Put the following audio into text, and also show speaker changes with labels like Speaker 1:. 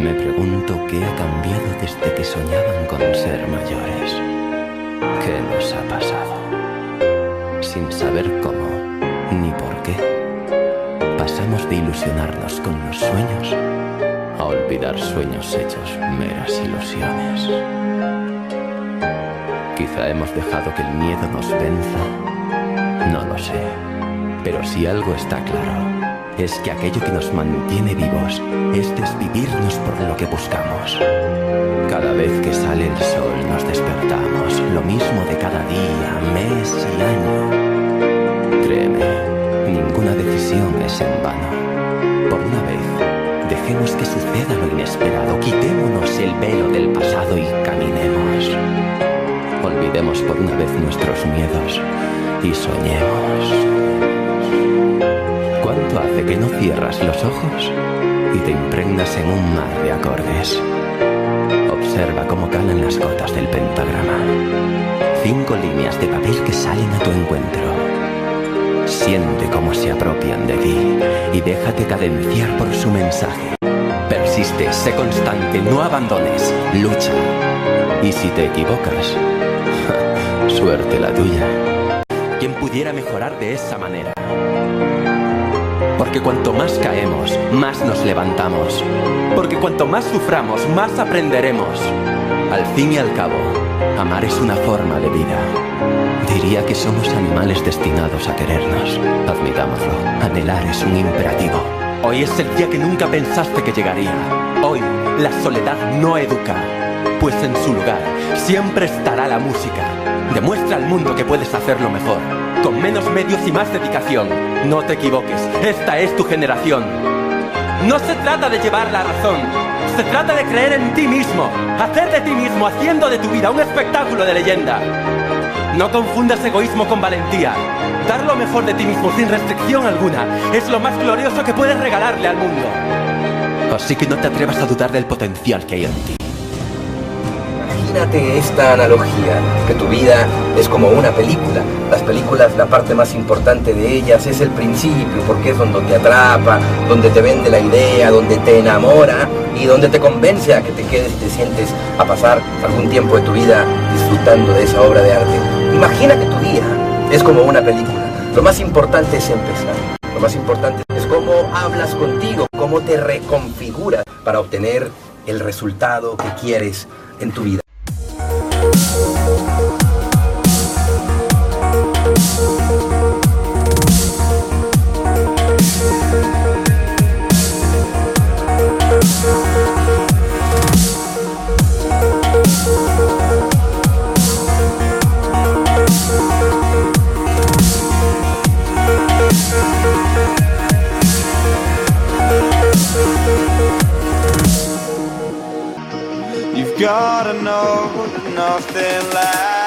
Speaker 1: Me pregunto qué ha cambiado desde que soñaban con ser mayores. ¿Qué nos ha pasado? Sin saber cómo ni por qué, pasamos de ilusionarnos con los sueños a olvidar sueños hechos meras ilusiones. Quizá hemos dejado que el miedo nos venza. No lo sé. Pero si algo está claro es que aquello que nos mantiene vivos es desvivirnos por lo que buscamos. Cada vez que sale el sol nos despertamos, lo mismo de cada día, mes y año. Créeme, ninguna decisión es en vano. Por una vez, dejemos que suceda lo inesperado, quitémonos el velo del pasado y caminemos. Olvidemos por una vez nuestros miedos y soñemos. ¿Cuánto hace que no cierras los ojos y te impregnas en un mar de acordes? Observa cómo calan las gotas del pentagrama. Cinco líneas de papel que salen a tu encuentro. Siente cómo se apropian de ti y déjate cadenciar por su mensaje. Persiste, sé constante, no abandones, lucha. Y si te equivocas, suerte la tuya. ¿Quién pudiera mejorar de esa manera? Porque cuanto más caemos, más nos levantamos. Porque cuanto más suframos, más aprenderemos. Al fin y al cabo, amar es una forma de vida. Diría que somos animales destinados a querernos. Admitámoslo, anhelar es un imperativo. Hoy es el día que nunca pensaste que llegaría. Hoy, la soledad no educa, pues en su lugar siempre estará la música. Demuestra al mundo que puedes hacerlo mejor con menos medios y más dedicación. No te equivoques, esta es tu generación. No se trata de llevar la razón, se trata de creer en ti mismo, hacer de ti mismo, haciendo de tu vida un espectáculo de leyenda. No confundas egoísmo con valentía. Dar lo mejor de ti mismo sin restricción alguna es lo más glorioso que puedes regalarle al mundo. Así que no te atrevas a dudar del potencial que hay en ti.
Speaker 2: Imagínate esta analogía, que tu vida es como una película. Las películas, la parte más importante de ellas es el principio, porque es donde te atrapa, donde te vende la idea, donde te enamora y donde te convence a que te quedes y te sientes a pasar algún tiempo de tu vida disfrutando de esa obra de arte. Imagina que tu día es como una película. Lo más importante es empezar. Lo más importante es cómo hablas contigo, cómo te reconfiguras para obtener el resultado que quieres en tu vida.
Speaker 3: Gotta know nothing lasts.